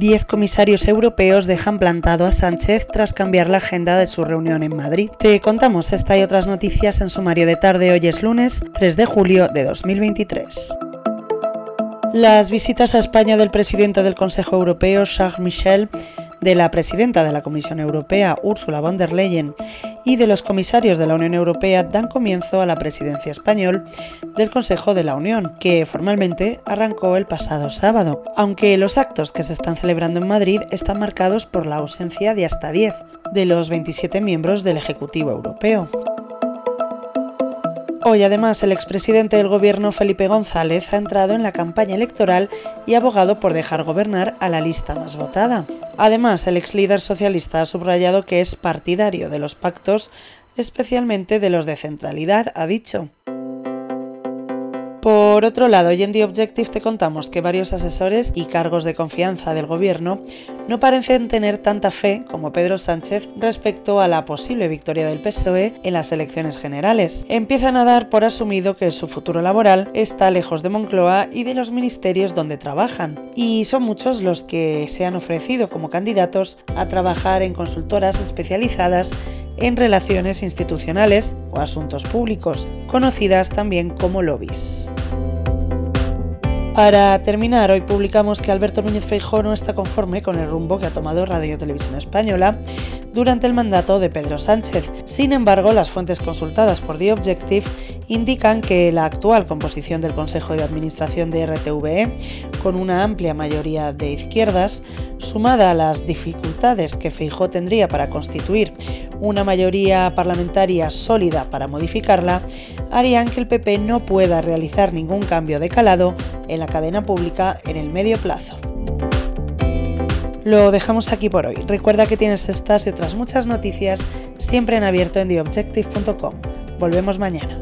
Diez comisarios europeos dejan plantado a Sánchez tras cambiar la agenda de su reunión en Madrid. Te contamos esta y otras noticias en sumario de tarde. Hoy es lunes 3 de julio de 2023. Las visitas a España del presidente del Consejo Europeo, Charles Michel, de la presidenta de la Comisión Europea, Ursula von der Leyen, y de los comisarios de la Unión Europea dan comienzo a la presidencia español del Consejo de la Unión, que formalmente arrancó el pasado sábado, aunque los actos que se están celebrando en Madrid están marcados por la ausencia de hasta 10 de los 27 miembros del Ejecutivo Europeo. Hoy además el expresidente del gobierno Felipe González ha entrado en la campaña electoral y ha abogado por dejar gobernar a la lista más votada. Además, el ex líder socialista ha subrayado que es partidario de los pactos, especialmente de los de centralidad, ha dicho. Por otro lado, hoy en The Objective te contamos que varios asesores y cargos de confianza del gobierno no parecen tener tanta fe como Pedro Sánchez respecto a la posible victoria del PSOE en las elecciones generales. Empiezan a dar por asumido que su futuro laboral está lejos de Moncloa y de los ministerios donde trabajan, y son muchos los que se han ofrecido como candidatos a trabajar en consultoras especializadas en relaciones institucionales o asuntos públicos, conocidas también como lobbies. Para terminar, hoy publicamos que Alberto Núñez Feijóo no está conforme con el rumbo que ha tomado Radio Televisión Española durante el mandato de Pedro Sánchez. Sin embargo, las fuentes consultadas por The Objective indican que la actual composición del Consejo de Administración de RTVE, con una amplia mayoría de izquierdas, sumada a las dificultades que Feijóo tendría para constituir una mayoría parlamentaria sólida para modificarla, harían que el PP no pueda realizar ningún cambio de calado en la cadena pública en el medio plazo. Lo dejamos aquí por hoy. Recuerda que tienes estas y otras muchas noticias siempre en abierto en theobjective.com. Volvemos mañana.